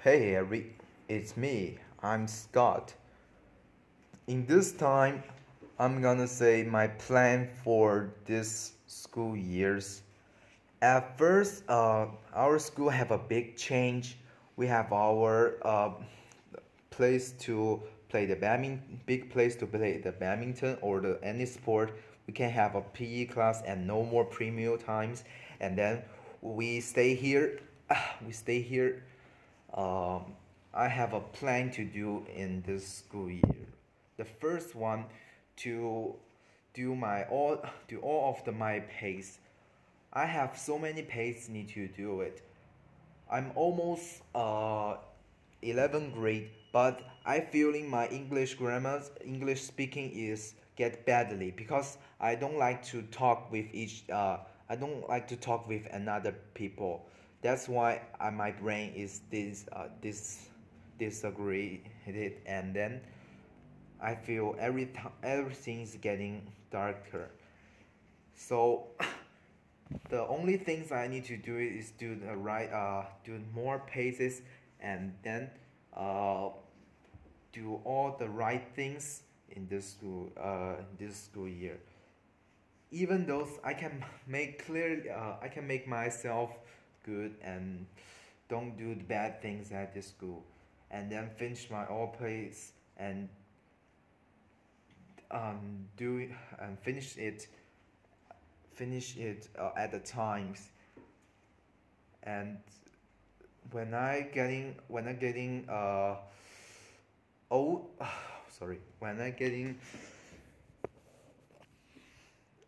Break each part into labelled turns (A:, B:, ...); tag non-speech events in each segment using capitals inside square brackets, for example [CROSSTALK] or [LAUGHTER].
A: Hey Eric, it's me. I'm Scott. In this time, I'm gonna say my plan for this school years. At first, uh, our school have a big change. We have our uh, place to play the badminton, big place to play the badminton or the any sport. We can have a PE class and no more premium times. And then we stay here. [SIGHS] We stay here. Um, I have a plan to do in this school year. The first one to do my all do all of the my pace. I have so many pace need to do it. I'm almost uh 11th grade, but I feeling my English grammar, English speaking is get badly because I don't like to talk with each. Uh, I don't like to talk with another people. That's why I, my brain is this uh, it, and then I feel every time everything is getting darker. So [COUGHS] the only things I need to do is do the right uh do more paces and then uh do all the right things in this school uh this school year. Even though I can make clear, uh, I can make myself good and don't do the bad things at this school. And then finish my all plays and um do it and finish it finish it uh, at the times. And when I getting when I getting uh old [SIGHS] sorry when I getting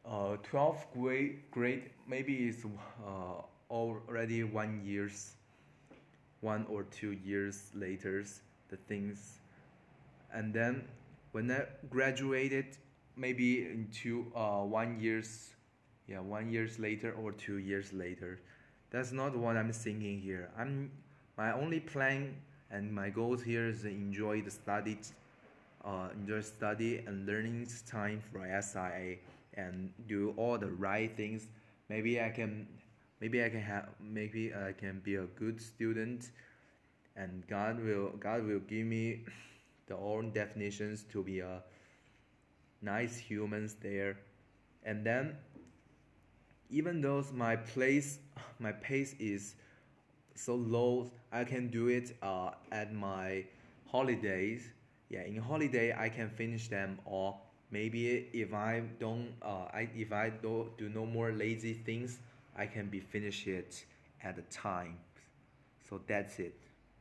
A: uh 12th grade grade maybe it's uh already one years one or two years later the things. And then when I graduated maybe in two uh one years yeah one years later or two years later. That's not what I'm thinking here. I'm my only plan and my goals here is enjoy the study uh, enjoy study and learning time for SIA and do all the right things. Maybe I can maybe I can have maybe I can be a good student and God will God will give me [CLEARS THROAT] the own definitions to be a nice humans there. And then even though my place [LAUGHS] my pace is so low i can do it uh, at my holidays. Yeah in holiday i can finish them or maybe if i don't uh, I, if i don't do no more lazy things i can be finish it at the time. So that's it